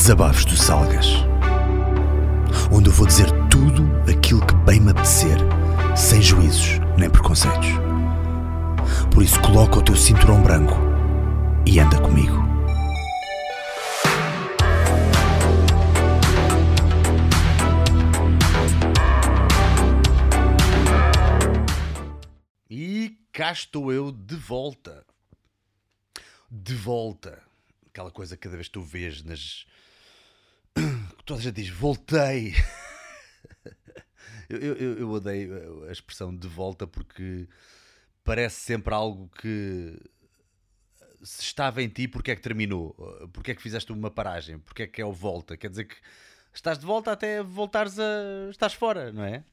Desabafos do Salgas. Onde eu vou dizer tudo aquilo que bem me apetecer, sem juízos nem preconceitos. Por isso, coloca o teu cinturão branco e anda comigo. E cá estou eu de volta. De volta. Aquela coisa que cada vez que tu vês nas. Toda a gente diz voltei. eu, eu, eu odeio a expressão de volta porque parece sempre algo que se estava em ti, porque é que terminou? Porque é que fizeste uma paragem? Porque é que é o volta? Quer dizer que estás de volta até voltares a. estás fora, não é?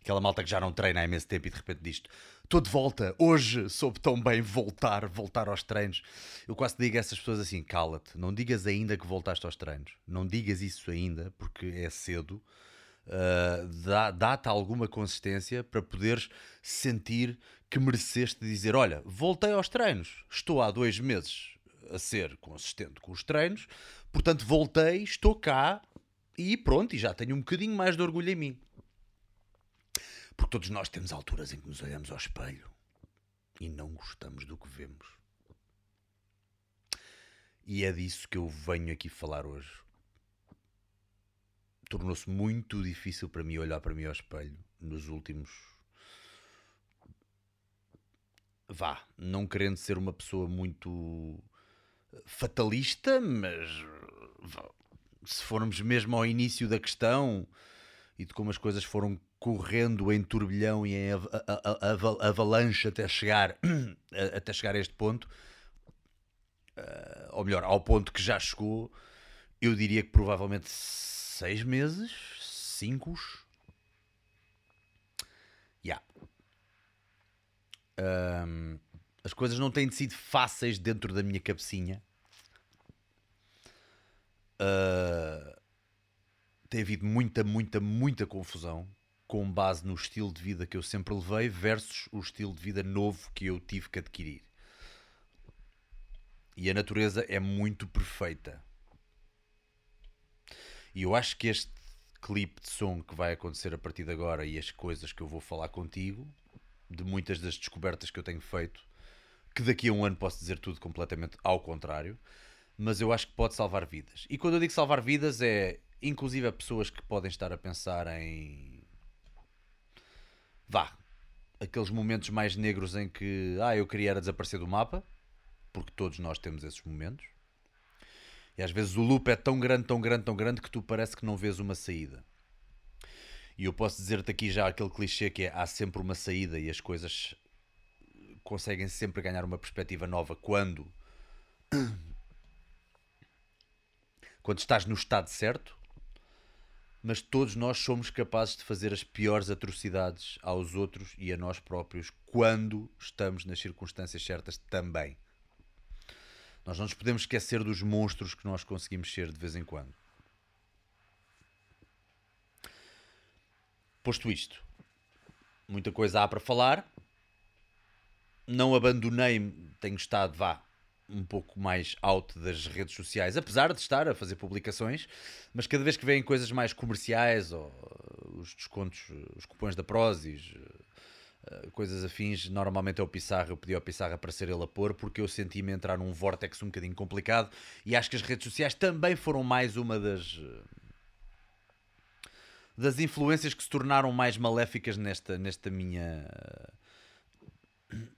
Aquela malta que já não treina há imenso tempo e de repente diz estou de volta, hoje soube tão bem voltar, voltar aos treinos. Eu quase digo a essas pessoas assim: cala-te, não digas ainda que voltaste aos treinos, não digas isso ainda porque é cedo. Uh, dá- Dá-te alguma consistência para poderes sentir que mereceste dizer: Olha, voltei aos treinos, estou há dois meses a ser consistente com os treinos, portanto voltei, estou cá e pronto, e já tenho um bocadinho mais de orgulho em mim. Porque todos nós temos alturas em que nos olhamos ao espelho e não gostamos do que vemos. E é disso que eu venho aqui falar hoje. Tornou-se muito difícil para mim olhar para mim ao espelho nos últimos. Vá, não querendo ser uma pessoa muito fatalista, mas se formos mesmo ao início da questão e de como as coisas foram correndo em turbilhão e em av- a- a- a- aval- avalanche até chegar, até chegar a este ponto, eh, ou melhor, ao ponto que já chegou, eu diria que provavelmente seis meses, cinco. Ya. Ahm, as coisas não têm sido fáceis dentro da minha cabecinha. Ah, tem havido muita, muita, muita confusão com base no estilo de vida que eu sempre levei versus o estilo de vida novo que eu tive que adquirir. E a natureza é muito perfeita. E eu acho que este clipe de som que vai acontecer a partir de agora e as coisas que eu vou falar contigo, de muitas das descobertas que eu tenho feito, que daqui a um ano posso dizer tudo completamente ao contrário, mas eu acho que pode salvar vidas. E quando eu digo salvar vidas, é inclusive a pessoas que podem estar a pensar em. Vá, aqueles momentos mais negros em que, ah, eu queria era desaparecer do mapa, porque todos nós temos esses momentos. E às vezes o loop é tão grande, tão grande, tão grande que tu parece que não vês uma saída. E eu posso dizer-te aqui já aquele clichê que é há sempre uma saída e as coisas conseguem sempre ganhar uma perspectiva nova quando quando estás no estado certo, mas todos nós somos capazes de fazer as piores atrocidades aos outros e a nós próprios quando estamos nas circunstâncias certas também. Nós não nos podemos esquecer dos monstros que nós conseguimos ser de vez em quando. Posto isto, muita coisa há para falar. Não abandonei, tenho estado, vá, um pouco mais out das redes sociais, apesar de estar a fazer publicações, mas cada vez que vêm coisas mais comerciais, ou uh, os descontos, uh, os cupons da Prozis, uh, coisas afins, normalmente é o Pissarra, eu pedi ao Pissarra para ser ele a pôr, porque eu senti-me entrar num vórtex um bocadinho complicado, e acho que as redes sociais também foram mais uma das... das influências que se tornaram mais maléficas nesta, nesta minha...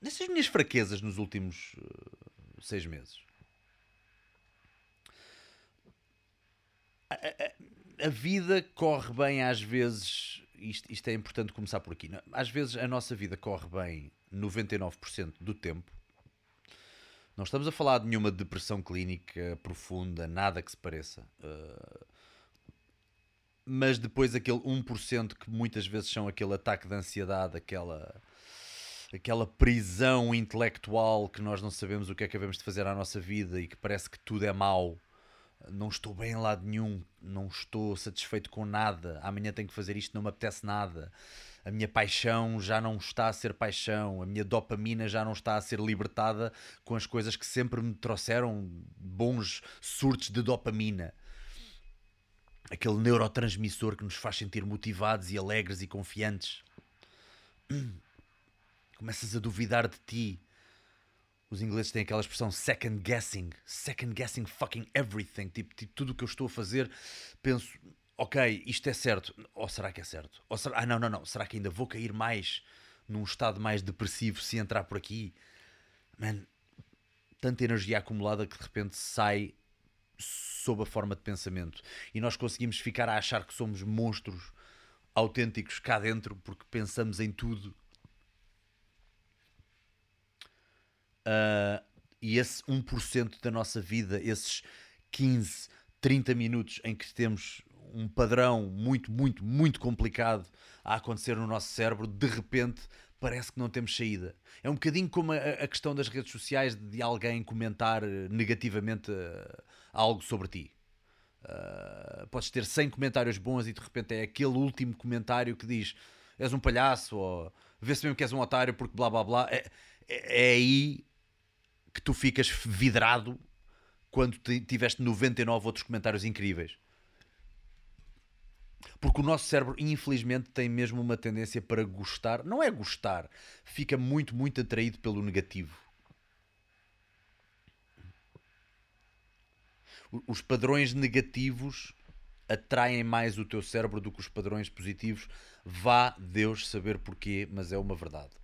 nestas minhas fraquezas nos últimos seis meses. A, a- a vida corre bem às vezes, isto, isto é importante começar por aqui, é? às vezes a nossa vida corre bem 99% do tempo. Não estamos a falar de nenhuma depressão clínica profunda, nada que se pareça. Uh, mas depois aquele 1% que muitas vezes são aquele ataque de ansiedade, aquela aquela prisão intelectual que nós não sabemos o que é que havemos de fazer à nossa vida e que parece que tudo é mau. Não estou bem em lado nenhum, não estou satisfeito com nada. Amanhã tenho que fazer isto, não me apetece nada. A minha paixão já não está a ser paixão, a minha dopamina já não está a ser libertada com as coisas que sempre me trouxeram bons surtos de dopamina. aquele neurotransmissor que nos faz sentir motivados e alegres e confiantes. Começas a duvidar de ti. Os ingleses têm aquela expressão second guessing, second guessing fucking everything. Tipo, tipo tudo o que eu estou a fazer, penso, ok, isto é certo. Ou será que é certo? Ou será, ah, não, não, não. Será que ainda vou cair mais num estado mais depressivo se entrar por aqui? Man, tanta energia acumulada que de repente sai sob a forma de pensamento. E nós conseguimos ficar a achar que somos monstros autênticos cá dentro porque pensamos em tudo. Uh, e esse 1% da nossa vida, esses 15, 30 minutos em que temos um padrão muito, muito, muito complicado a acontecer no nosso cérebro, de repente parece que não temos saída. É um bocadinho como a, a questão das redes sociais de alguém comentar negativamente uh, algo sobre ti. Uh, podes ter 100 comentários bons e de repente é aquele último comentário que diz és um palhaço ou vê-se mesmo que és um otário porque blá blá blá. É, é, é aí que tu ficas vidrado quando tiveste 99 outros comentários incríveis. Porque o nosso cérebro, infelizmente, tem mesmo uma tendência para gostar. Não é gostar, fica muito, muito atraído pelo negativo. Os padrões negativos atraem mais o teu cérebro do que os padrões positivos. Vá Deus saber porquê, mas é uma verdade.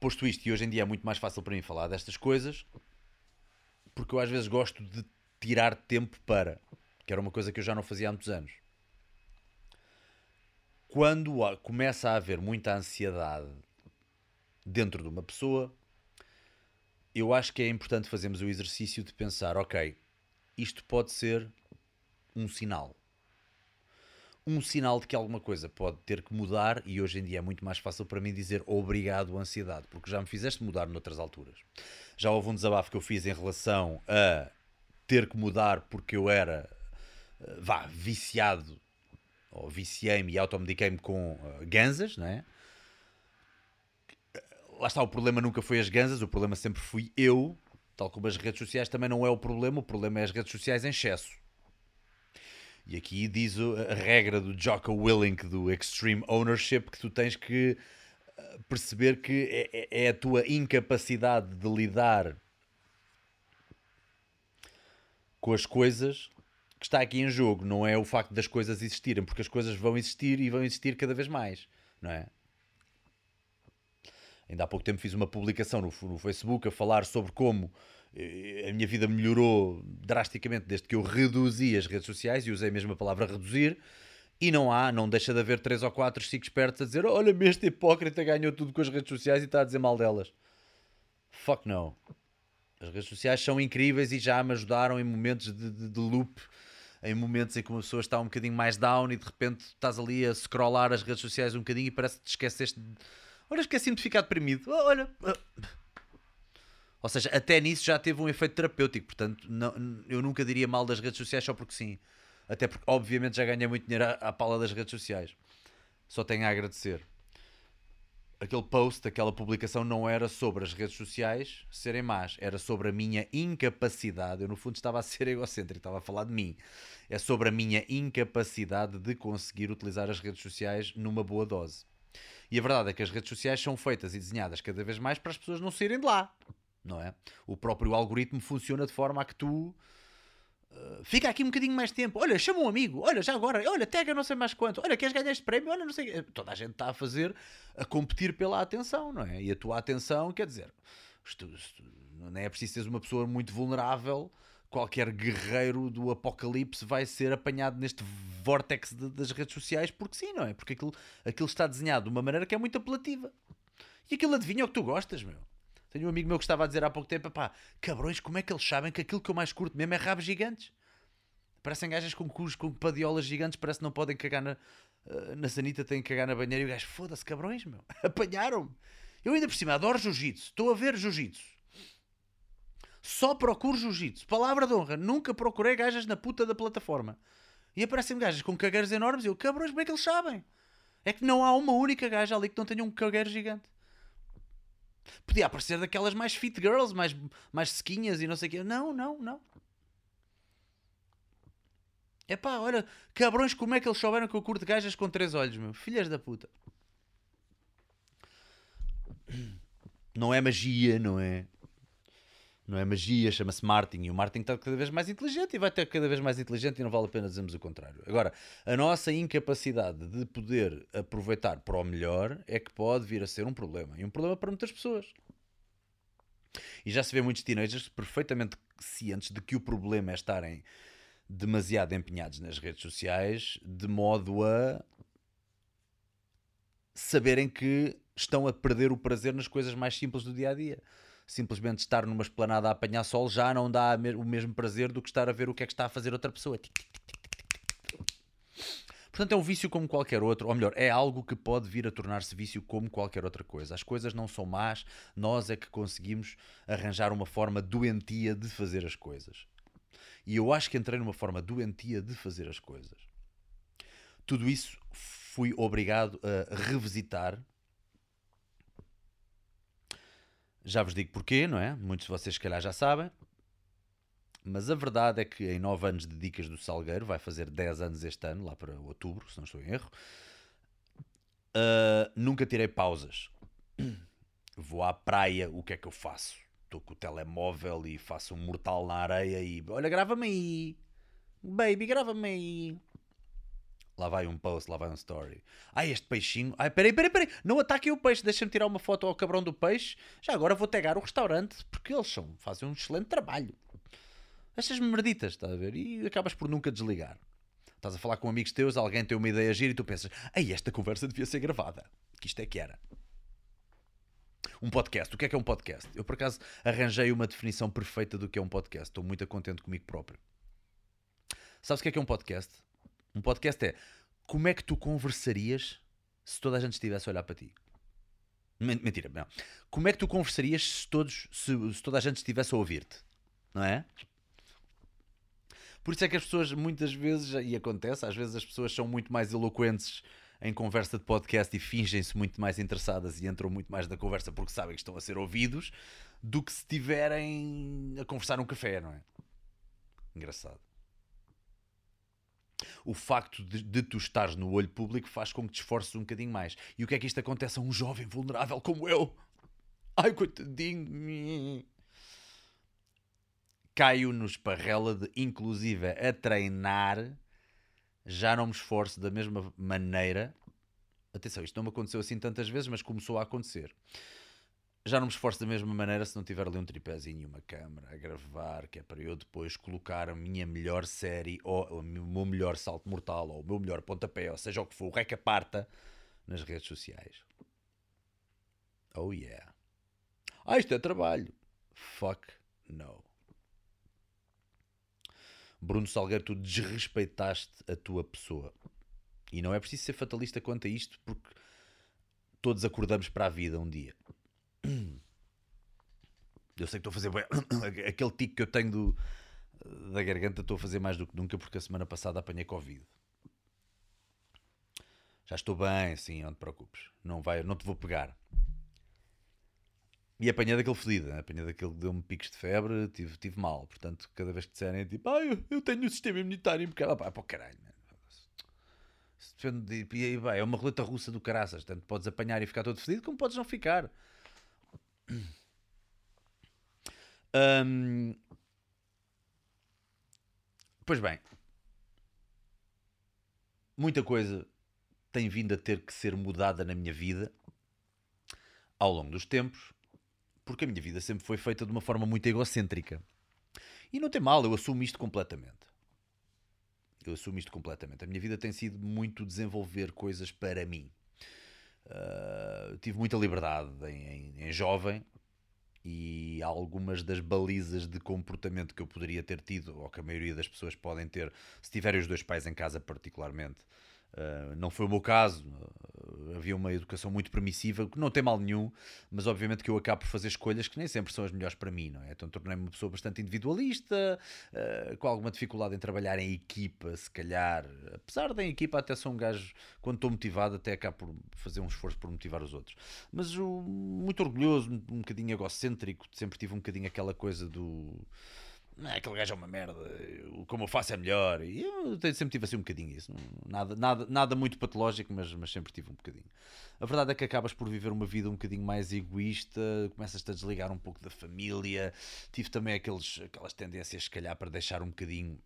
Posto isto, e hoje em dia é muito mais fácil para mim falar destas coisas, porque eu às vezes gosto de tirar tempo para, que era uma coisa que eu já não fazia há muitos anos. Quando começa a haver muita ansiedade dentro de uma pessoa, eu acho que é importante fazermos o exercício de pensar: ok, isto pode ser um sinal. Um sinal de que alguma coisa pode ter que mudar, e hoje em dia é muito mais fácil para mim dizer obrigado, ansiedade, porque já me fizeste mudar noutras alturas. Já houve um desabafo que eu fiz em relação a ter que mudar porque eu era, eh, vá, viciado, ou viciei-me e automediquei-me com uh, ganzas, não é? lá está, o problema nunca foi as ganzas, o problema sempre fui eu, tal como as redes sociais também não é o problema, o problema é as redes sociais em excesso. E aqui diz a regra do Jocko Willink, do Extreme Ownership, que tu tens que eh, perceber que é, é, é a tua incapacidade de lidar com as coisas que está aqui em jogo, não é o facto das coisas existirem, porque as coisas vão existir e vão existir cada vez mais, não é? Ainda há pouco tempo fiz uma publicação no, no Facebook a falar sobre como a minha vida melhorou drasticamente desde que eu reduzi as redes sociais e usei mesmo a palavra reduzir. E não há, não deixa de haver 3 ou 4 5 espertos a dizer: Olha-me, este hipócrita ganhou tudo com as redes sociais e está a dizer mal delas. Fuck no. As redes sociais são incríveis e já me ajudaram em momentos de, de, de loop, em momentos em que uma pessoa está um bocadinho mais down e de repente estás ali a scrollar as redes sociais um bocadinho e parece que te esqueceste de Olha, esqueci-me de ficar deprimido. Oh, olha. Ou seja, até nisso já teve um efeito terapêutico. Portanto, não, eu nunca diria mal das redes sociais só porque sim. Até porque, obviamente, já ganhei muito dinheiro à, à pala das redes sociais. Só tenho a agradecer. Aquele post, aquela publicação não era sobre as redes sociais serem más, era sobre a minha incapacidade. Eu, no fundo, estava a ser egocêntrico, estava a falar de mim. É sobre a minha incapacidade de conseguir utilizar as redes sociais numa boa dose. E a verdade é que as redes sociais são feitas e desenhadas cada vez mais para as pessoas não saírem de lá, não é? O próprio algoritmo funciona de forma a que tu Uh, fica aqui um bocadinho mais tempo. Olha, chama um amigo. Olha, já agora. Olha, tega não sei mais quanto. Olha, queres ganhar este prémio? Olha, não sei. Toda a gente está a fazer, a competir pela atenção, não é? E a tua atenção, quer dizer, isto, isto, não é preciso seres uma pessoa muito vulnerável qualquer guerreiro do apocalipse vai ser apanhado neste vórtex das redes sociais porque sim, não é? Porque aquilo, aquilo está desenhado de uma maneira que é muito apelativa. E aquilo adivinha o que tu gostas, meu. Tenho um amigo meu que estava a dizer há pouco tempo: pá, cabrões, como é que eles sabem que aquilo que eu mais curto mesmo é rabos gigantes? Parecem gajas com cus, com padiolas gigantes, parece que não podem cagar na, eh, na sanita, têm que cagar na banheira. E o gajo, foda-se, cabrões, meu, apanharam-me. Eu ainda por cima adoro jiu-jitsu, estou a ver jiu-jitsu. Só procuro jiu-jitsu. Palavra de honra. Nunca procurei gajas na puta da plataforma. E aparecem gajas com cagueiros enormes e eu, cabrões, como é que eles sabem? É que não há uma única gaja ali que não tenha um cagueiro gigante. Podia aparecer daquelas mais fit girls, mais, mais sequinhas e não sei o quê. Não, não, não. É pá, olha, cabrões, como é que eles souberam que eu curto gajas com três olhos, meu? Filhas da puta. Não é magia, não é? Não é magia, chama-se Martin. E o Martin está cada vez mais inteligente e vai ter cada vez mais inteligente e não vale a pena dizermos o contrário. Agora, a nossa incapacidade de poder aproveitar para o melhor é que pode vir a ser um problema. E um problema para muitas pessoas. E já se vê muitos teenagers perfeitamente cientes de que o problema é estarem demasiado empenhados nas redes sociais, de modo a saberem que estão a perder o prazer nas coisas mais simples do dia a dia. Simplesmente estar numa esplanada a apanhar sol já não dá o mesmo prazer do que estar a ver o que é que está a fazer outra pessoa. Portanto, é um vício como qualquer outro, ou melhor, é algo que pode vir a tornar-se vício como qualquer outra coisa. As coisas não são más, nós é que conseguimos arranjar uma forma doentia de fazer as coisas. E eu acho que entrei numa forma doentia de fazer as coisas. Tudo isso fui obrigado a revisitar. Já vos digo porquê, não é? Muitos de vocês, se calhar, já sabem. Mas a verdade é que em 9 anos de Dicas do Salgueiro, vai fazer 10 anos este ano, lá para outubro, se não estou em erro, uh, nunca tirei pausas. Vou à praia, o que é que eu faço? estou com o telemóvel e faço um mortal na areia e olha, grava-me aí, baby, grava-me aí. Lá vai um post, lá vai um story. Ai, este peixinho. Ai, peraí, peraí, peraí. Não ataquem o peixe. Deixa-me tirar uma foto ao cabrão do peixe. Já agora vou pegar o restaurante porque eles são, fazem um excelente trabalho. Estas merditas, estás a ver? E acabas por nunca desligar. Estás a falar com amigos teus, alguém tem uma ideia gira e tu pensas, ai, esta conversa devia ser gravada. Que isto é que era. Um podcast. O que é que é um podcast? Eu, por acaso, arranjei uma definição perfeita do que é um podcast. Estou muito contente comigo próprio. Sabes o que é que é um podcast? Um podcast é como é que tu conversarias se toda a gente estivesse a olhar para ti? Mentira, não. Como é que tu conversarias se, todos, se, se toda a gente estivesse a ouvir-te? Não é? Por isso é que as pessoas muitas vezes, e acontece, às vezes as pessoas são muito mais eloquentes em conversa de podcast e fingem-se muito mais interessadas e entram muito mais na conversa porque sabem que estão a ser ouvidos do que se estiverem a conversar num café, não é? Engraçado. O facto de, de, tu estares no olho público faz com que te esforces um bocadinho mais. E o que é que isto acontece a um jovem vulnerável como eu? Ai, coitadinho. Caio no esparrela de, inclusive, a treinar já não me esforço da mesma maneira. Atenção, isto não me aconteceu assim tantas vezes, mas começou a acontecer. Já não me esforço da mesma maneira se não tiver ali um tripézinho e uma câmera a gravar, que é para eu depois colocar a minha melhor série, ou o meu melhor salto mortal, ou o meu melhor pontapé, ou seja o que for, o reca parta, nas redes sociais. Oh yeah. Ah, isto é trabalho. Fuck no. Bruno Salgueiro, tu desrespeitaste a tua pessoa. E não é preciso ser fatalista quanto a isto, porque todos acordamos para a vida um dia. Eu sei que estou a fazer aquele tique que eu tenho do, da garganta, estou a fazer mais do que nunca, porque a semana passada apanhei Covid. Já estou bem, sim, não te preocupes. Não, vai, não te vou pegar. E apanhei daquele fedido, apanhei daquele que deu-me picos de febre, tive, tive mal. Portanto, cada vez que disserem, tipo, ah, eu, eu tenho o sistema imunitário impecável, pá, o caralho, Depende de, e, é uma roleta russa do caraças. Tanto podes apanhar e ficar todo fedido, como podes não ficar. Hum, pois bem, muita coisa tem vindo a ter que ser mudada na minha vida ao longo dos tempos porque a minha vida sempre foi feita de uma forma muito egocêntrica. E não tem mal, eu assumo isto completamente. Eu assumo isto completamente. A minha vida tem sido muito desenvolver coisas para mim. Uh, tive muita liberdade em, em, em, jovem e algumas das balizas de comportamento que eu poderia ter tido, ou que a maioria das pessoas podem ter, se tiverem os dois pais em casa, particularmente, Uh, não foi o meu caso, havia uma educação muito permissiva, que não tem mal nenhum, mas obviamente que eu acabo por fazer escolhas que nem sempre são as melhores para mim, não é? Então tornei-me uma pessoa bastante individualista, uh, com alguma dificuldade em trabalhar em equipa, se calhar. Apesar da equipa, até sou um gajo, quando estou motivado, até acabo por fazer um esforço por motivar os outros. Mas uh, muito orgulhoso, um bocadinho egocêntrico, sempre tive um bocadinho aquela coisa do não, aquele gajo é uma merda, como eu faço é melhor. E eu sempre tive assim um bocadinho isso. Nada, nada, nada muito patológico, mas, mas sempre tive um bocadinho. A verdade é que acabas por viver uma vida um bocadinho mais egoísta, começas-te a desligar um pouco da família. Tive também aqueles, aquelas tendências, se calhar, para deixar um bocadinho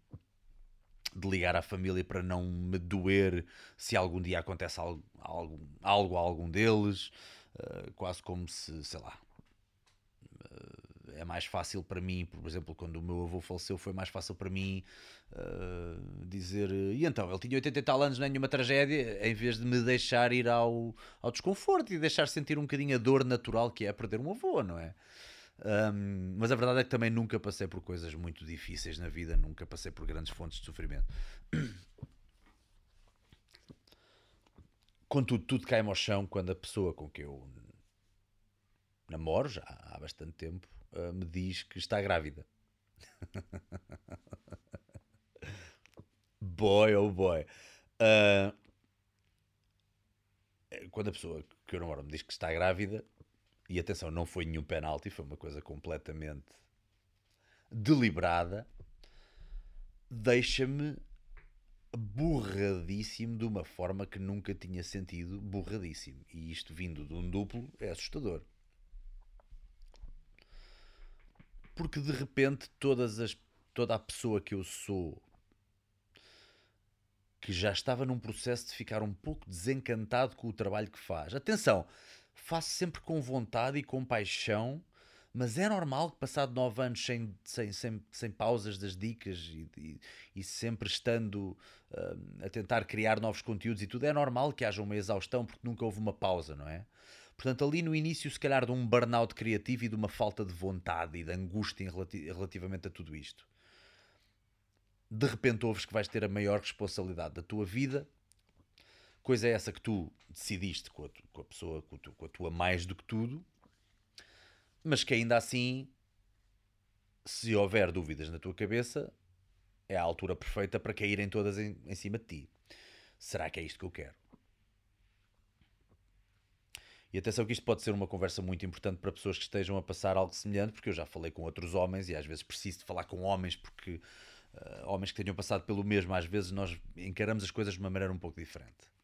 de ligar à família para não me doer se algum dia acontece algo, algo, algo a algum deles. Uh, quase como se, sei lá, é mais fácil para mim, por exemplo, quando o meu avô faleceu, foi mais fácil para mim uh, dizer e então, ele tinha 80 e tal anos, nenhuma tragédia, em vez de me deixar ir ao, ao desconforto e deixar sentir um bocadinho a dor natural que é perder um avô, não é? Um, mas a verdade é que também nunca passei por coisas muito difíceis na vida, nunca passei por grandes fontes de sofrimento. Contudo, tudo cai ao chão quando a pessoa com que eu namoro já há bastante tempo uh, me diz que está grávida. boy, oh boy. Uh, quando a pessoa que eu namoro me diz que está grávida, e atenção, não foi nenhum penalti, foi uma coisa completamente deliberada, deixa-me borradíssimo de uma forma que nunca tinha sentido borradíssimo. E isto vindo de um duplo é assustador. Porque de repente todas as, toda a pessoa que eu sou que já estava num processo de ficar um pouco desencantado com o trabalho que faz. Atenção, faço sempre com vontade e com paixão, mas é normal que passado nove anos sem, sem, sem, sem pausas das dicas e, e, e sempre estando uh, a tentar criar novos conteúdos e tudo, é normal que haja uma exaustão porque nunca houve uma pausa, não é? Portanto, ali no início, se calhar, de um burnout criativo e de uma falta de vontade e de angústia relativamente a tudo isto. De repente ouves que vais ter a maior responsabilidade da tua vida, coisa é essa que tu decidiste com a, com a pessoa, com a, tu, com a tua mais do que tudo, mas que ainda assim, se houver dúvidas na tua cabeça, é a altura perfeita para caírem todas em, em cima de ti. Será que é isto que eu quero? E atenção que isto pode ser uma conversa muito importante para pessoas que estejam a passar algo semelhante, porque eu já falei com outros homens e às vezes preciso de falar com homens porque uh, homens que tenham passado pelo mesmo, às vezes nós encaramos as coisas de uma maneira um pouco diferente.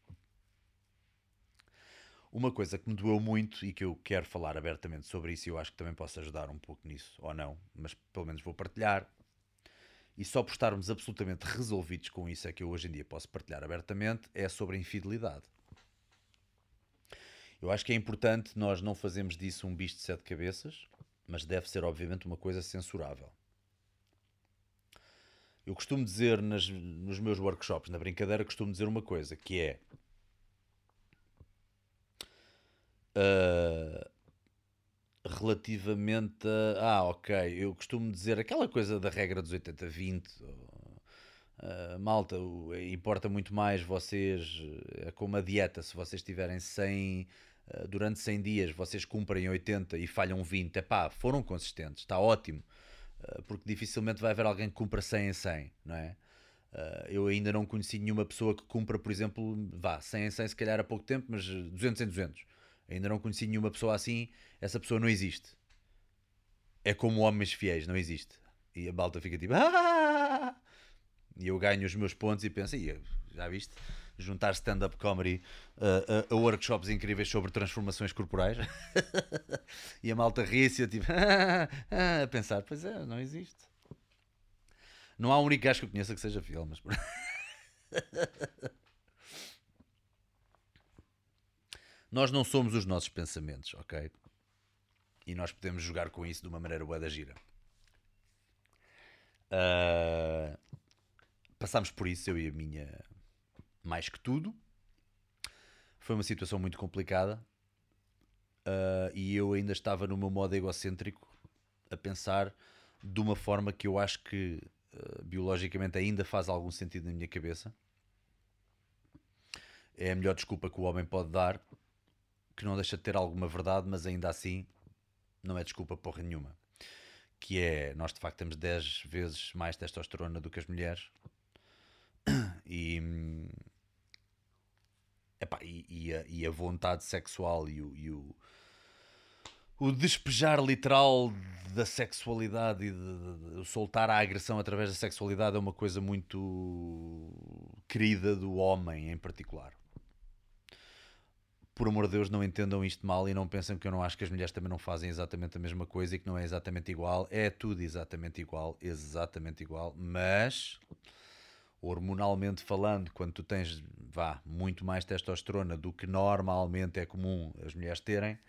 Uma coisa que me doeu muito e que eu quero falar abertamente sobre isso, e eu acho que também posso ajudar um pouco nisso, ou não, mas pelo menos vou partilhar. E só por estarmos absolutamente resolvidos com isso é que eu hoje em dia posso partilhar abertamente, é sobre a infidelidade. Eu acho que é importante nós não fazermos disso um bicho de sete cabeças, mas deve ser, obviamente, uma coisa censurável. Eu costumo dizer nas, nos meus workshops, na brincadeira, costumo dizer uma coisa, que é. Uh, relativamente a. Ah, ok. Eu costumo dizer aquela coisa da regra dos 80-20. Uh, malta, importa muito mais vocês. É como a dieta, se vocês tiverem 100 eh, durante 100 dias vocês cumprem 80 e falham 20, é pá, foram consistentes, está ótimo, uh, porque dificilmente vai haver alguém que cumpra 100 em 100, não é? Uh, eu ainda não conheci nenhuma pessoa que cumpra, por exemplo, vá, 100 em 100 se calhar há pouco tempo, mas 200 em 200. Ainda não conheci nenhuma pessoa assim, essa pessoa não existe. É como homens fiéis, não existe. E a balta fica tipo, ah! e eu ganho os meus pontos e penso, já viste? Juntar stand-up comedy uh, a, a, workshops incríveis sobre transformações corporais. e a malta ri-se, tipo, a pensar, pois é, não existe. Não há um único gajo que eu conheça que seja fiel, mas. nós não somos os nossos pensamentos, ok? E nós podemos jogar com isso de uma maneira boa da gira. Uh, passámos por isso, eu e a minha mais que tudo. Foi uma situação muito complicada uh, e eu ainda estava no meu modo egocêntrico a pensar de uma forma que eu acho que uh, biologicamente ainda faz algum sentido na minha cabeça. é a melhor desculpa que o homem pode dar, que não deixa de ter alguma verdade, mas ainda assim não é desculpa porra nenhuma. Que é, nós de facto temos 10 vezes mais testosterona do que as mulheres. E, epá, e, e, a, e a vontade sexual e o, e o, o despejar literal da sexualidade e de, de, de, soltar a agressão através da sexualidade é uma coisa muito querida do homem em particular. Por amor de Deus, não entendam isto mal e não pensem que eu não acho que as mulheres também não fazem exatamente a mesma coisa e que não é exatamente igual. É tudo exatamente igual, exatamente igual, mas hormonalmente falando, quando tu tens, vá, muito mais testosterona do que normalmente é comum as mulheres terem,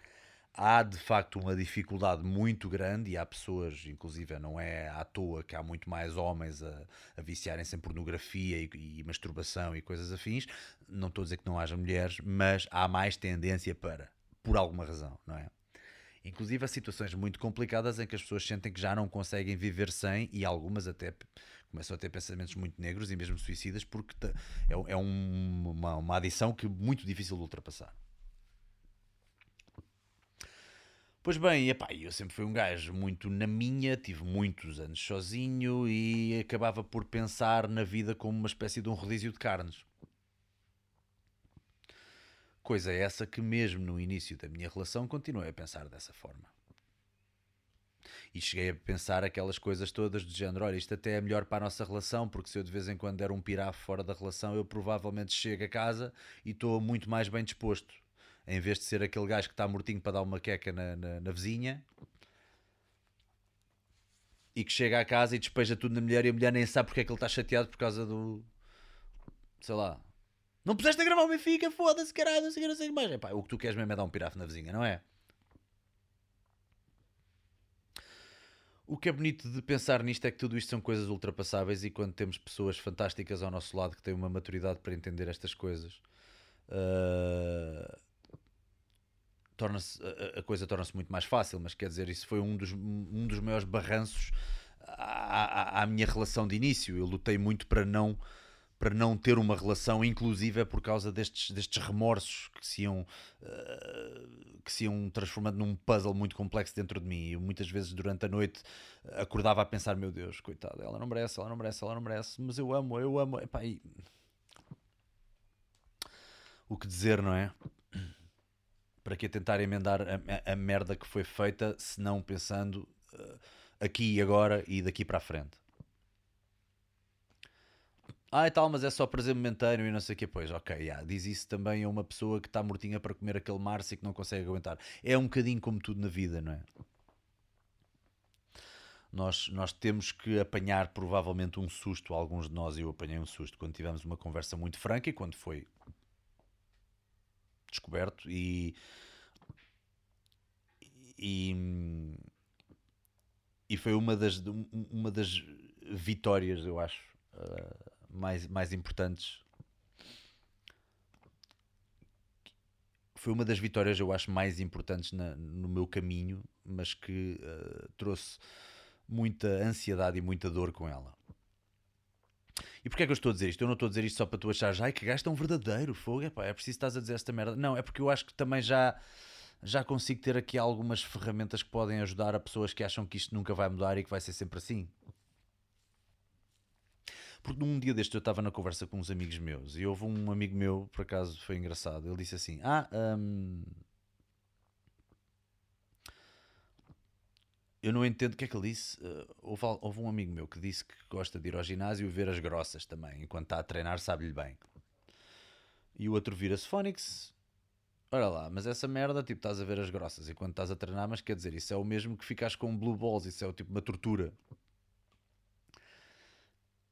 há de facto uma dificuldade muito grande e há pessoas, inclusive não é à toa que há muito mais homens a, a viciarem-se em pornografia e, e, masturbação e coisas afins. Não estou a dizer que não haja mulheres, mas há mais tendência para, por alguma razão, não é? Inclusive há situações muito complicadas em que as pessoas sentem que já não conseguem viver sem e algumas até começam a ter pensamentos muito negros e mesmo suicidas porque é, é um, uma, uma adição que é muito difícil de ultrapassar. Pois bem, epá, eu sempre fui um gajo muito na minha, tive muitos anos sozinho e acabava por pensar na vida como uma espécie de um rodízio de carnes. Coisa essa que, mesmo no início da minha relação, continuei a pensar dessa forma. E cheguei a pensar aquelas coisas todas do género: olha, isto até é melhor para a nossa relação, porque se eu de vez em quando der um pirafo fora da relação, eu provavelmente chego a casa e estou muito mais bem disposto em vez de ser aquele gajo que está mortinho para dar uma queca na, na, na vizinha e que chega à casa e despeja tudo na mulher e a mulher nem sabe porque é que ele está chateado por causa do. sei lá. Não puseste a gravar o Benfica, foda-se, caralho, não sei o que, não sei mais. Epá, o que tu queres mesmo é dar um pirafo na vizinha, não é? O que é bonito de pensar nisto é que tudo isto são coisas ultrapassáveis e quando temos pessoas fantásticas ao nosso lado que têm uma maturidade para entender estas coisas, uh, torna-se, a, a, coisa torna-se muito mais fácil, mas quer dizer, isso foi um dos, um dos maiores barranços à, à, à, minha relação de início. Eu lutei muito para não para não ter uma relação inclusiva por causa destes, destes remorsos que se, iam, uh, que se iam transformando num puzzle muito complexo dentro de mim. Eu muitas vezes durante a noite acordava a pensar: meu Deus, coitada, ela não merece, ela não merece, ela não merece, mas eu amo, eu amo. Epá, e... O que dizer, não é? para que tentar emendar a, a, merda que foi feita, se não pensando uh, aqui e agora e daqui para a frente. Ah, e tal, mas é só prazer momentâneo e não sei o que. Pois, ok, yeah, diz isso também a uma pessoa que está mortinha para comer aquele Márcio e que não consegue aguentar. É um bocadinho como tudo na vida, não é? Nós, nós temos que apanhar provavelmente um susto, alguns de nós, eu apanhei um susto quando tivemos uma conversa muito franca e quando foi descoberto e, e, e foi uma das, uma das vitórias, eu acho, uh, mais, mais importantes. Foi uma das vitórias, eu acho, mais importantes na, no meu caminho, mas que uh, trouxe muita ansiedade e muita dor com ela. E porquê é que eu estou a dizer isto? Eu não estou a dizer isto só para tu achares, ai que gajo um verdadeiro fogo, epá, é preciso estás a dizer esta merda. Não, é porque eu acho que também já, já consigo ter aqui algumas ferramentas que podem ajudar a pessoas que acham que isto nunca vai mudar e que vai ser sempre assim. Porque num dia deste eu estava na conversa com uns amigos meus e houve um amigo meu, por acaso foi engraçado, ele disse assim: Ah, hum, eu não entendo o que é que ele disse. Uh, houve, houve, um amigo meu que disse que gosta de ir ao ginásio e ver as grossas também. Enquanto está a treinar, sabe-lhe bem. E o outro vira-se Fónix. Olha lá, mas essa merda, tipo, estás a ver as grossas enquanto estás a treinar, mas quer dizer, isso é o mesmo que ficares com blue balls, isso é o tipo uma tortura.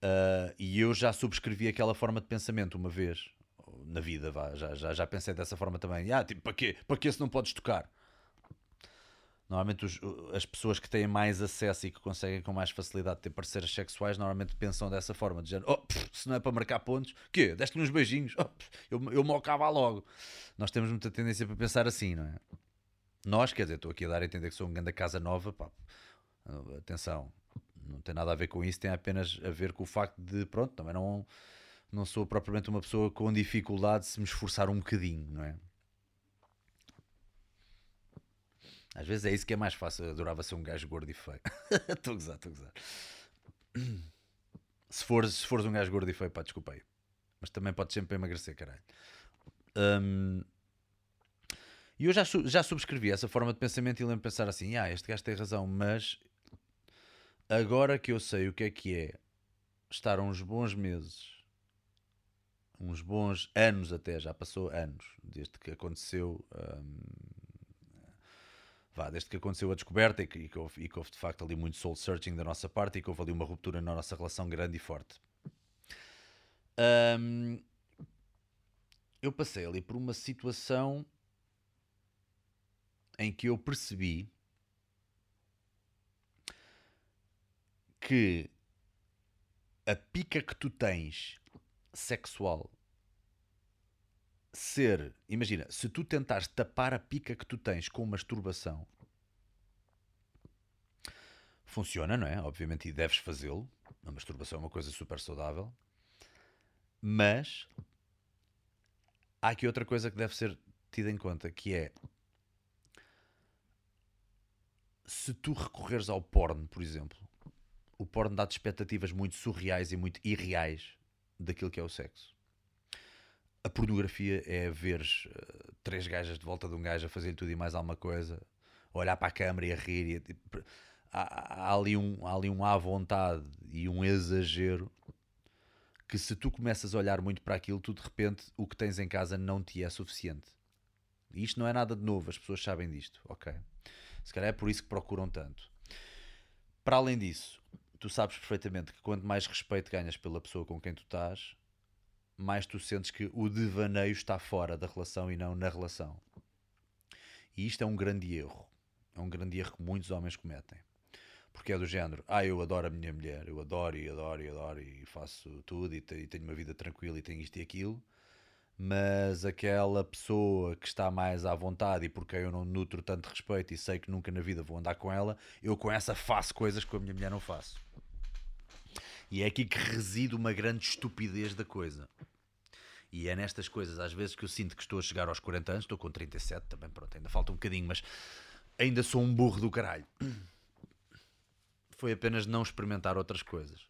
Uh, e eu já subscrevi aquela forma de pensamento uma vez na vida, vá, já, já, já pensei dessa forma também. Ah, tipo, para quê? Para que se não podes tocar? Normalmente os, as pessoas que têm mais acesso e que conseguem com mais facilidade ter parceiras sexuais normalmente pensam dessa forma, dizendo, oh, pff, se não é para marcar pontos, quê? Deste-lhe uns beijinhos, oh, pff, eu, eu mocava logo. Nós temos muita tendência para pensar assim, não é? Nós, quer dizer, estou aqui a dar a entender que sou um grande casa nova, pá, atenção, não tem nada a ver com isso, tem apenas a ver com o facto de, pronto, também não não sou propriamente uma pessoa com dificuldade de se me esforçar um bocadinho, não é? Às vezes é isso que é mais fácil. Adorava ser um gajo gordo e feio. Estou a gozar, estou a gozar. Se fores, se fores um gajo gordo e feio, pá, desculpa aí. Mas também podes sempre emagrecer, caralho. Um, e eu já, já subscrevi essa forma de pensamento e lembro de pensar assim: ah, este gajo tem razão, mas agora que eu sei o que é que é estar uns bons meses, uns bons anos até, já passou anos, desde que aconteceu. Um, vá, desde que aconteceu a descoberta e que, e, que houve, e que houve de facto ali muito soul searching da nossa parte e que houve ali uma ruptura na nossa relação grande e forte. Um, eu passei ali por uma situação em que eu percebi que a pica que tu tens sexual ser, imagina, se tu tentares tapar a pica que tu tens com masturbação, funciona, não é? Obviamente, e deves fazê-lo. A masturbação é uma coisa super saudável. Mas há aqui outra coisa que deve ser tida em conta, que é se tu recorreres ao porno, por exemplo, o porno dá-te expectativas muito surreais e muito irreais daquilo que é o sexo a pornografia é ver uh, três gajas de volta de um gajo a fazer tudo e mais alguma coisa, olhar para a câmera e a rir. E, há, há, ali um, há ali um à vontade e um exagero que se tu começas a olhar muito para aquilo, tu de repente o que tens em casa não te é suficiente. E isto não é nada de novo, as pessoas sabem disto, ok? Se calhar é por isso que procuram tanto. Para além disso, tu sabes perfeitamente que quanto mais respeito ganhas pela pessoa com quem tu estás, mais tu sentes que o devaneio está fora da relação e não na relação. E isto é um grande erro. É um grande erro que muitos homens cometem. Porque é do género, ah, eu adoro a minha mulher, eu adoro e adoro e adoro e faço tudo e tenho uma vida tranquila e tenho isto e aquilo, mas aquela pessoa que está mais à vontade e por quem eu não nutro tanto respeito e sei que nunca na vida vou andar com ela, eu com essa faço coisas que com a minha mulher não faço. E é aqui que reside uma grande estupidez da coisa. E é nestas coisas, às vezes, que eu sinto que estou a chegar aos 40 anos, estou com 37 também, pronto, ainda falta um bocadinho, mas ainda sou um burro do caralho. Foi apenas não experimentar outras coisas.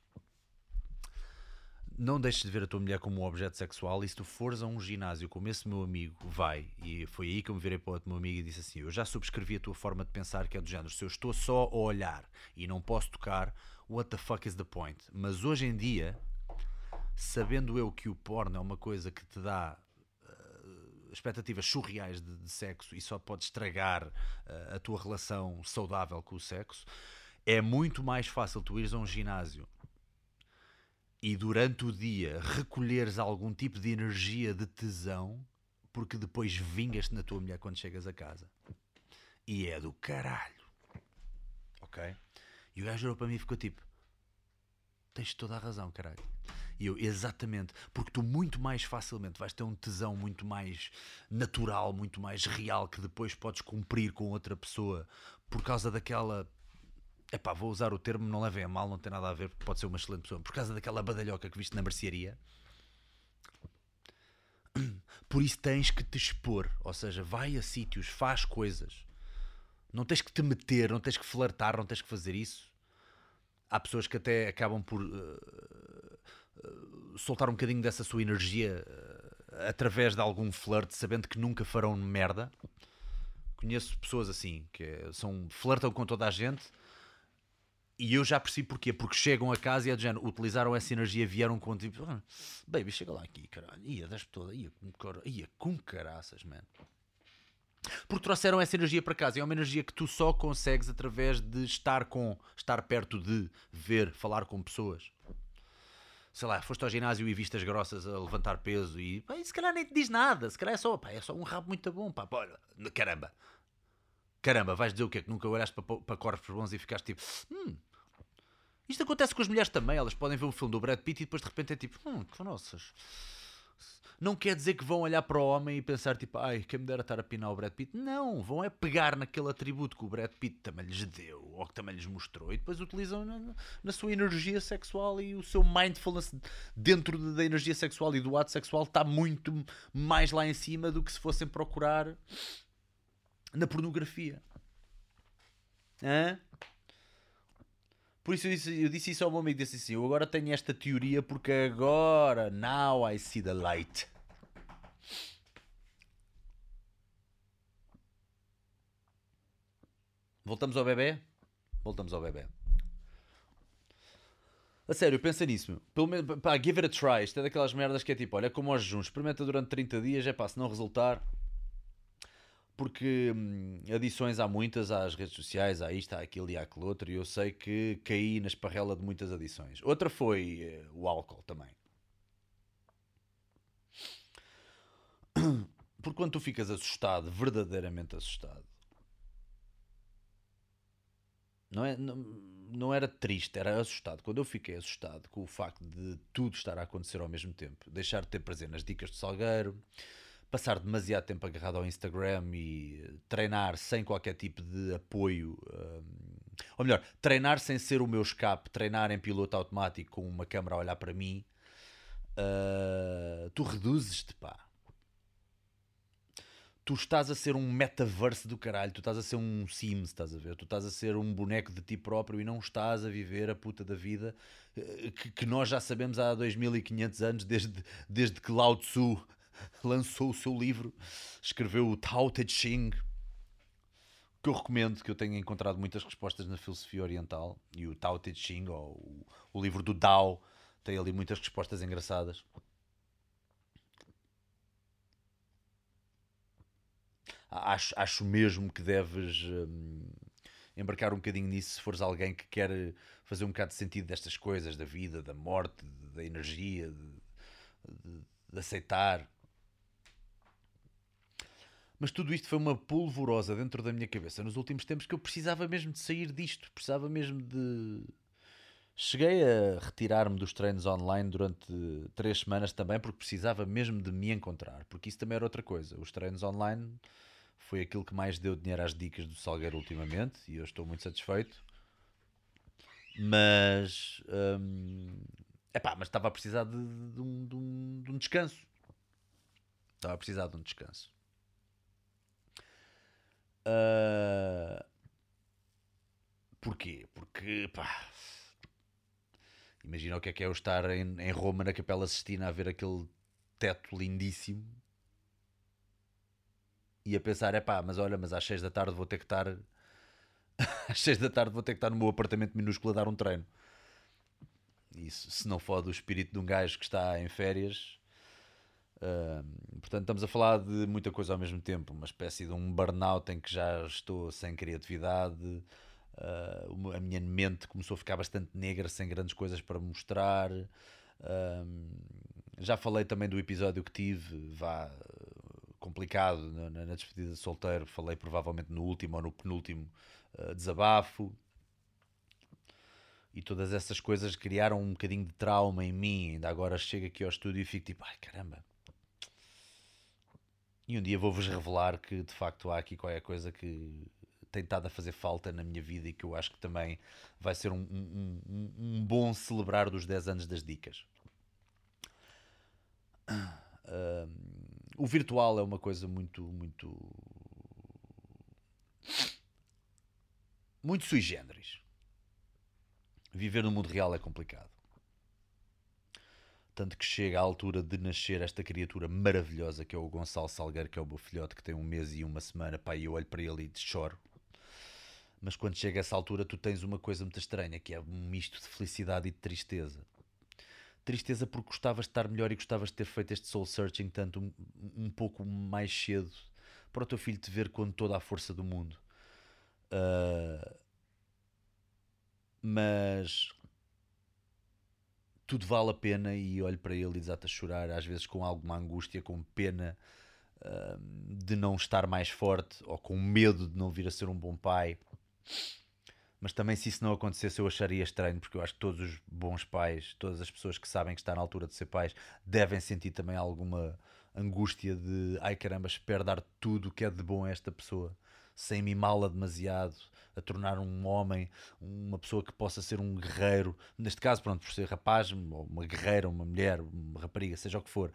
Não deixes de ver a tua mulher como um objeto sexual e se tu fores a um ginásio como esse meu amigo vai, e foi aí que eu me virei para o outro meu amigo e disse assim: Eu já subscrevi a tua forma de pensar, que é do género, se eu estou só a olhar e não posso tocar, what the fuck is the point? Mas hoje em dia, sabendo eu que o porno é uma coisa que te dá uh, expectativas surreais de, de, sexo e só pode estragar uh, a tua relação saudável com o sexo, é muito mais fácil tu ires a um ginásio e durante o dia recolheres algum tipo de energia de tesão porque depois vingas-te na tua mulher quando chegas a casa. E é do caralho. Ok? E o gajo olhou para mim e ficou tipo: Tens toda a razão, caralho. E eu, exatamente, porque tu muito mais facilmente vais ter um tesão muito mais natural, muito mais real, que depois podes cumprir com outra pessoa por causa daquela. Epá, vou usar o termo, não levem a mal, não tem nada a ver, pode ser uma excelente pessoa. Por causa daquela badalhoca que viste na mercearia. Por isso tens que te expor, ou seja, vai a sítios, faz coisas. Não tens que te meter, não tens que flertar, não tens que fazer isso. Há pessoas que até acabam por uh, uh, soltar um bocadinho dessa sua energia uh, através de algum flirt, sabendo que nunca farão merda. Conheço pessoas assim, que são, flertam com toda a gente e eu já percebi porquê. Porque chegam a casa e é de género, utilizaram essa energia, vieram com tipo, ah, baby, chega lá aqui, caralho, ia, desce toda, ia, ia com caraças, man. Porque trouxeram essa energia para casa. E é uma energia que tu só consegues através de estar com, estar perto de, ver, falar com pessoas. Sei lá, foste ao ginásio e vistas grossas a levantar peso e pá, se calhar nem te diz nada. Se calhar é só, pá, é só um rabo muito bom. Pá, olha, caramba. Caramba, vais dizer o quê? Que nunca olhaste para, para corpos bons e ficaste tipo, hum, isto acontece com as mulheres também. Elas podem ver um filme do Brad Pitt e depois de repente é tipo, hum, que nossas não quer dizer que vão olhar para o homem e pensar tipo, ai, quem me dera estar a pinar o Brad Pitt. Não, vão é pegar naquele atributo que o Brad Pitt também lhes deu ou que também lhes mostrou e depois utilizam na, na sua energia sexual e o seu mindfulness dentro da energia sexual e do ato sexual está muito mais lá em cima do que se fossem procurar na pornografia. Hã? Por isso eu disse, eu disse isso ao meu amigo, disse assim, eu agora tenho esta teoria porque agora, now I see the light. Voltamos ao bebê? Voltamos ao bebê. A sério, pensa nisso. Pelo menos, pá, give it a try. Isto é daquelas merdas que é tipo, olha, como aos jejum, experimenta durante 30 dias, é pá, se não resultar. Porque hum, adições há muitas às redes sociais, há isto, há aquilo e há aquilo outro, e eu sei que caí na esparrela de muitas adições. Outra foi uh, o álcool também. Porque quando tu ficas assustado, verdadeiramente assustado, não, é, não, não, era triste, era assustado. Quando eu fiquei assustado com o facto de tudo estar a acontecer ao mesmo tempo, deixar de ter prazer nas dicas de Salgueiro, passar demasiado tempo agarrado ao Instagram e treinar sem qualquer tipo de apoio, um, ou melhor, treinar sem ser o meu escape, treinar em piloto automático com uma câmera a olhar para mim, uh, tu reduzes-te, pá tu estás a ser um metaverse do caralho, tu estás a ser um Sims, estás a ver? Tu estás a ser um boneco de ti próprio e não estás a viver a puta da vida eh, que, que nós já sabemos há 2500 anos, desde, desde que Lao Tzu lançou o seu livro, escreveu o Tao Te Ching, que eu recomendo, que eu tenho encontrado muitas respostas na filosofia oriental, e o Tao Te Ching, ou o, o livro do Tao, tem ali muitas respostas engraçadas. acho, acho mesmo que deves hum, embarcar um bocadinho nisso se fores alguém que quer fazer um bocado de sentido destas coisas, da vida, da morte, da energia, de, de, de aceitar. Mas tudo isto foi uma polvorosa dentro da minha cabeça nos últimos tempos que eu precisava mesmo de sair disto, precisava mesmo de. Cheguei a retirar-me dos treinos online durante três semanas também, porque precisava mesmo de me encontrar, porque isso também era outra coisa. Os treinos online foi aquilo que mais deu dinheiro às dicas do Salgueiro ultimamente e eu estou muito satisfeito. Mas. Hum, epá, mas estava a precisar de, de, um, de, um, de um descanso. Estava a precisar de um descanso. Uh, porquê? Porque, pá, imagina o que é que é eu estar em, em Roma, na Capela Sistina, a ver aquele teto lindíssimo e a pensar, é pá, mas olha, mas às 6 da tarde vou ter que estar às 6 da tarde vou ter que estar no meu apartamento minúsculo a dar um treino. Isso, se não for do espírito de um gajo que está em férias. Portanto, estamos a falar de muita coisa ao mesmo tempo, uma espécie de um burnout em que já estou sem criatividade, uh, a minha mente começou a ficar bastante negra, sem grandes coisas para mostrar. Uh, já falei também do episódio que tive, vá, complicado na, na, despedida de solteiro. Falei provavelmente no último ou no penúltimo uh, desabafo. E todas essas coisas criaram um bocadinho de trauma em mim. Ainda agora chego aqui ao estúdio e fico tipo, ai caramba. E um dia vou-vos revelar que de facto há aqui qualquer coisa que tem estado a fazer falta na minha vida e que eu acho que também vai ser um, um, um, bom celebrar dos 10 anos das dicas. Uh, o virtual é uma coisa muito, muito. muito sui generis. Viver no mundo real é complicado. Tanto que chega à altura de nascer esta criatura maravilhosa que é o Gonçalo Salgueiro, que é o meu filhote, que tem um mês e uma semana, pá, e eu olho para ele e choro. Mas quando chega essa altura, tu tens uma coisa muito estranha, que é um misto de felicidade e de tristeza tristeza porque gostavas de estar melhor e gostavas de ter feito este soul searching tanto um, um pouco mais cedo para o teu filho te ver com toda a força do mundo. Uh, mas tudo vale a pena e olho para ele e desata a chorar, às vezes com alguma angústia, com pena uh, de não estar mais forte ou com medo de não vir a ser um bom pai. Mas também, se isso não acontecesse, eu acharia estranho, porque eu acho que todos os bons pais, todas as pessoas que sabem que está na altura de ser pais, devem sentir também alguma angústia de ai caramba, espero dar tudo o que é de bom a esta pessoa, sem mimá-la demasiado, a tornar um homem, uma pessoa que possa ser um guerreiro, neste caso, pronto, por ser rapaz, ou uma guerreira, uma mulher, uma rapariga, seja o que for,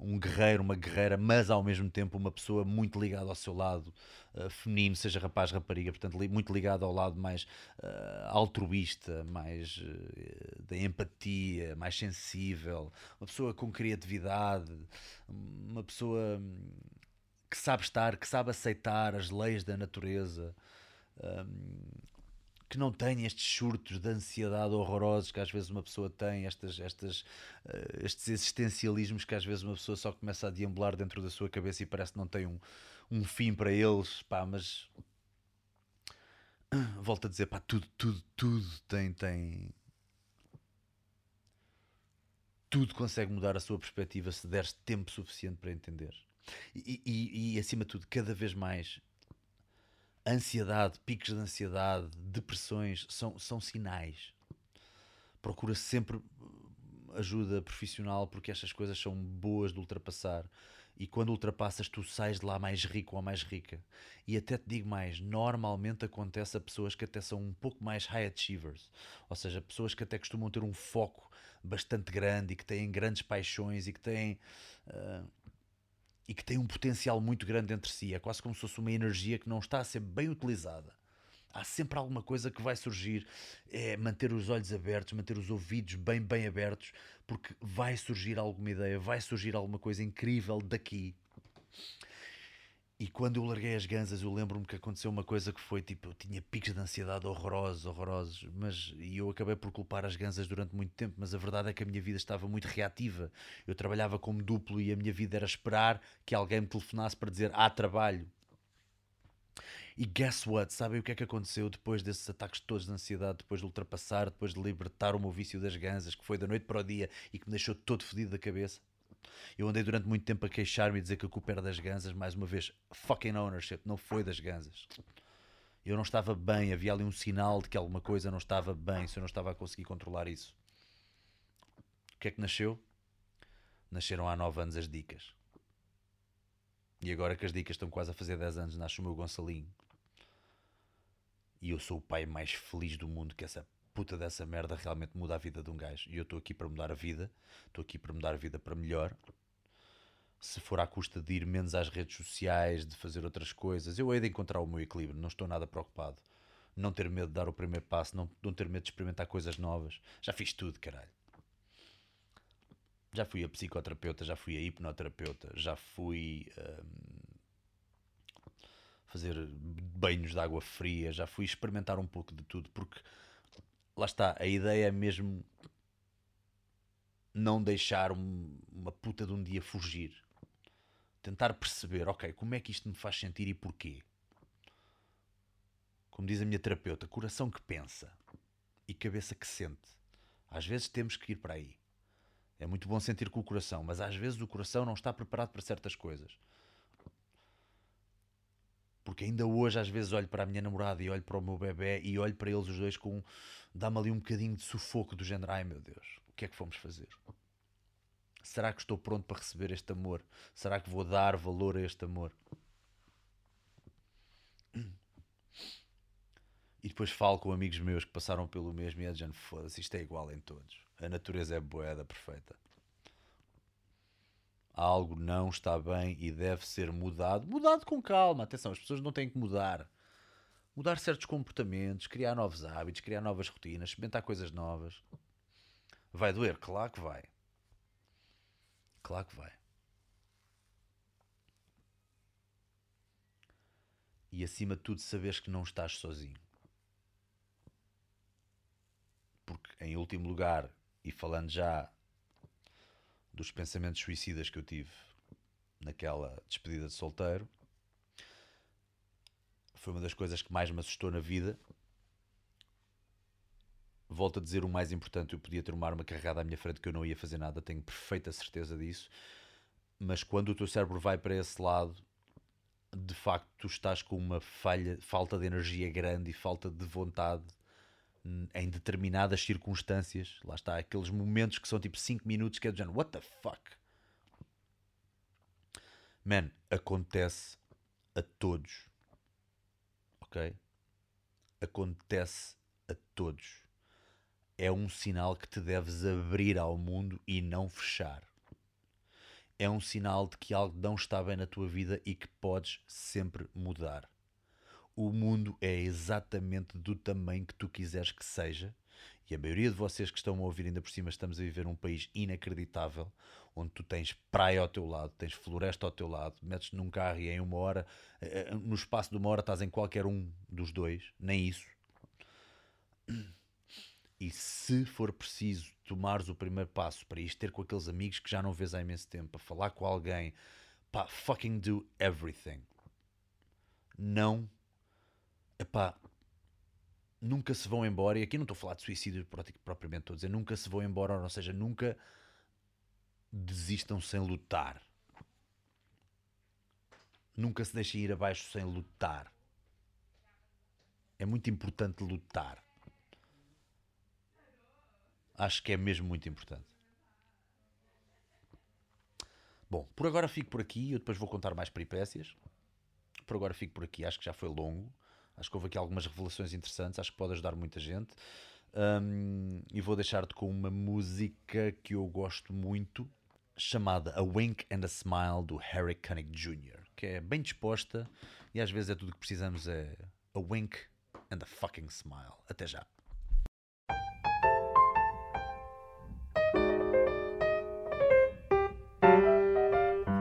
um guerreiro, uma guerreira, mas ao mesmo tempo uma pessoa muito ligada ao seu lado uh, feminino, seja rapaz, rapariga, portanto, li muito ligada ao lado mais uh, altruísta, mais uh, da empatia, mais sensível, uma pessoa com criatividade, uma pessoa hum, que sabe estar, que sabe aceitar as leis da natureza. Um, que não tenha estes surtos de ansiedade horrorosos que às vezes uma pessoa tem, estas, estas, uh, estes existencialismos que às vezes uma pessoa só começa a deambular dentro da sua cabeça e parece que não tem um, um fim para eles, pá, mas volto a dizer, pá, tudo, tudo, tudo tem, tem, tudo consegue mudar a sua perspectiva se deres tempo suficiente para entender. E, e, e, acima de tudo, cada vez mais ansiedade, picos de ansiedade, depressões são, são sinais. Procura sempre ajuda profissional porque estas coisas são boas de ultrapassar. E quando ultrapassas, tu sais de lá mais rico ou mais rica. E até te digo mais: normalmente acontece a pessoas que até são um pouco mais high achievers, ou seja, pessoas que até costumam ter um foco bastante grande e que têm grandes paixões e que têm. Uh, e que tem um potencial muito grande entre si. É quase como se fosse uma energia que não está a ser bem utilizada. Há sempre alguma coisa que vai surgir. É manter os olhos abertos, manter os ouvidos bem, bem abertos, porque vai surgir alguma ideia, vai surgir alguma coisa incrível daqui. E quando eu larguei as ganzas, eu lembro-me que aconteceu uma coisa que foi tipo, eu tinha picos de ansiedade horrorosos, horrorosos, mas e eu acabei por culpar as ganzas durante muito tempo, mas a verdade é que a minha vida estava muito reativa. Eu trabalhava como duplo e a minha vida era esperar que alguém me telefonasse para dizer há trabalho. E guess what? Sabem o que é que aconteceu depois desses ataques todos de ansiedade, depois de ultrapassar, depois de libertar o meu vício das ganzas, que foi da noite para o dia e que me deixou todo fedido da cabeça? Eu andei durante muito tempo a queixar-me e dizer que a culpa era das ganzas, mais uma vez, fucking ownership, não foi das ganzas. Eu não estava bem, havia ali um sinal de que alguma coisa não estava bem, se eu não estava a conseguir controlar isso. O que é que nasceu? Nasceram há 9 anos as dicas. E agora que as dicas estão quase a fazer 10 anos, nasce o meu Gonçalinho. E eu sou o pai mais feliz do mundo que essa puta dessa merda realmente muda a vida de um gajo. E eu estou aqui para mudar a vida, estou aqui para mudar a vida para melhor. Se for à custa de ir menos às redes sociais, de fazer outras coisas, eu hei de encontrar o meu equilíbrio, não estou nada preocupado. Não ter medo de dar o primeiro passo, não, não ter medo de experimentar coisas novas. Já fiz tudo, caralho. Já fui a psicoterapeuta, já fui a hipnoterapeuta, já fui hum, fazer banhos de água fria, já fui experimentar um pouco de tudo, porque lá está, a ideia é mesmo não deixar um, uma puta de um dia fugir. Tentar perceber, ok, como é que isto me faz sentir e porquê. Como diz a minha terapeuta, coração que pensa e cabeça que sente. Às vezes temos que ir para aí. É muito bom sentir com o coração, mas às vezes o coração não está preparado para certas coisas. Porque ainda hoje, às vezes, olho para a minha namorada e olho para o meu bebê e olho para eles os dois com. dá-me ali um bocadinho de sufoco do género: ai meu Deus, o que é que fomos fazer? Será que estou pronto para receber este amor? Será que vou dar valor a este amor? E depois falo com amigos meus que passaram pelo mesmo e é de foda-se, isto é igual em todos. A natureza é boeda perfeita algo não está bem e deve ser mudado. Mudado com calma, atenção, as pessoas não têm que mudar. Mudar certos comportamentos, criar novos hábitos, criar novas rotinas, experimentar coisas novas. Vai doer? Claro que vai. Claro que vai. E acima de tudo, saberes que não estás sozinho. Porque, em último lugar, e falando já dos pensamentos suicidas que eu tive naquela despedida de solteiro. Foi uma das coisas que mais me assustou na vida. Volto a dizer o mais importante: eu podia ter uma arma carregada à minha frente que eu não ia fazer nada, tenho perfeita certeza disso. Mas quando o teu cérebro vai para esse lado, de facto, tu estás com uma falha, falta de energia grande e falta de vontade em determinadas circunstâncias. Lá está, aqueles momentos que são tipo 5 minutos que é do género, what the fuck? Man, acontece a todos. Ok? Acontece a todos. É um sinal que te deves abrir ao mundo e não fechar. É um sinal de que algo não está bem na tua vida e que podes sempre mudar o mundo é exatamente do tamanho que tu quiseres que seja. E a maioria de vocês que estão a ouvir ainda por cima, estamos a viver um país inacreditável, onde tu tens praia ao teu lado, tens floresta ao teu lado, metes num carro e em uma hora, eh, eh, no espaço de uma hora estás em qualquer um dos dois, nem isso. E se for preciso tomares o primeiro passo para ir ter com aqueles amigos que já não vês há imenso tempo, para falar com alguém, pá, fucking do everything. Não epá, nunca se vão embora, e aqui não estou a falar de suicídio propriamente, estou a dizer nunca se vão embora, ou seja, nunca desistam sem lutar. Nunca se deixem ir abaixo sem lutar. É muito importante lutar. Acho que é mesmo muito importante. Bom, por agora fico por aqui. Eu depois vou contar mais peripécias. Por agora fico por aqui. Acho que já foi longo. Acho que houve aqui algumas revelações interessantes, acho que pode ajudar muita gente. Um, e vou deixar-te com uma música que eu gosto muito, chamada A Wink and a Smile do Harry Connick Jr., que é bem disposta e às vezes é tudo que precisamos é a wink and a fucking smile. Até já.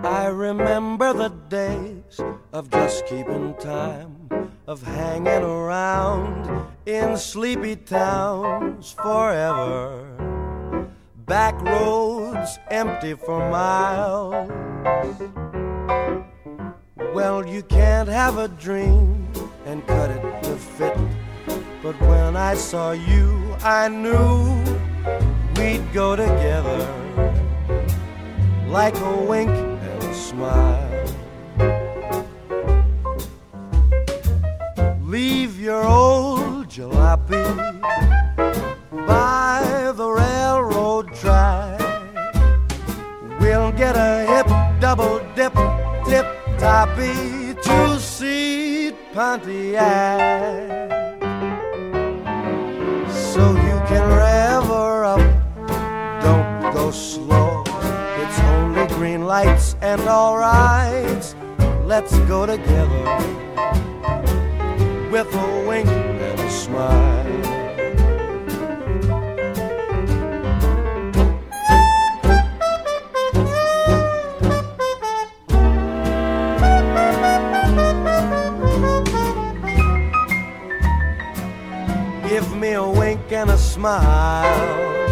I remember the days of just keeping time of hanging around in sleepy towns forever. Back roads empty for miles. Well, you can't have a dream and cut it to fit. But when I saw you, I knew we'd go together like a wink and a smile. Your old jalopy by the railroad track. We'll get a hip double dip tip toppy two seat Pontiac. So you can rev her up, don't go slow. It's only green lights and all right. Let's go together with a wink and a smile. Give me a wink and a smile. a wink and a smile.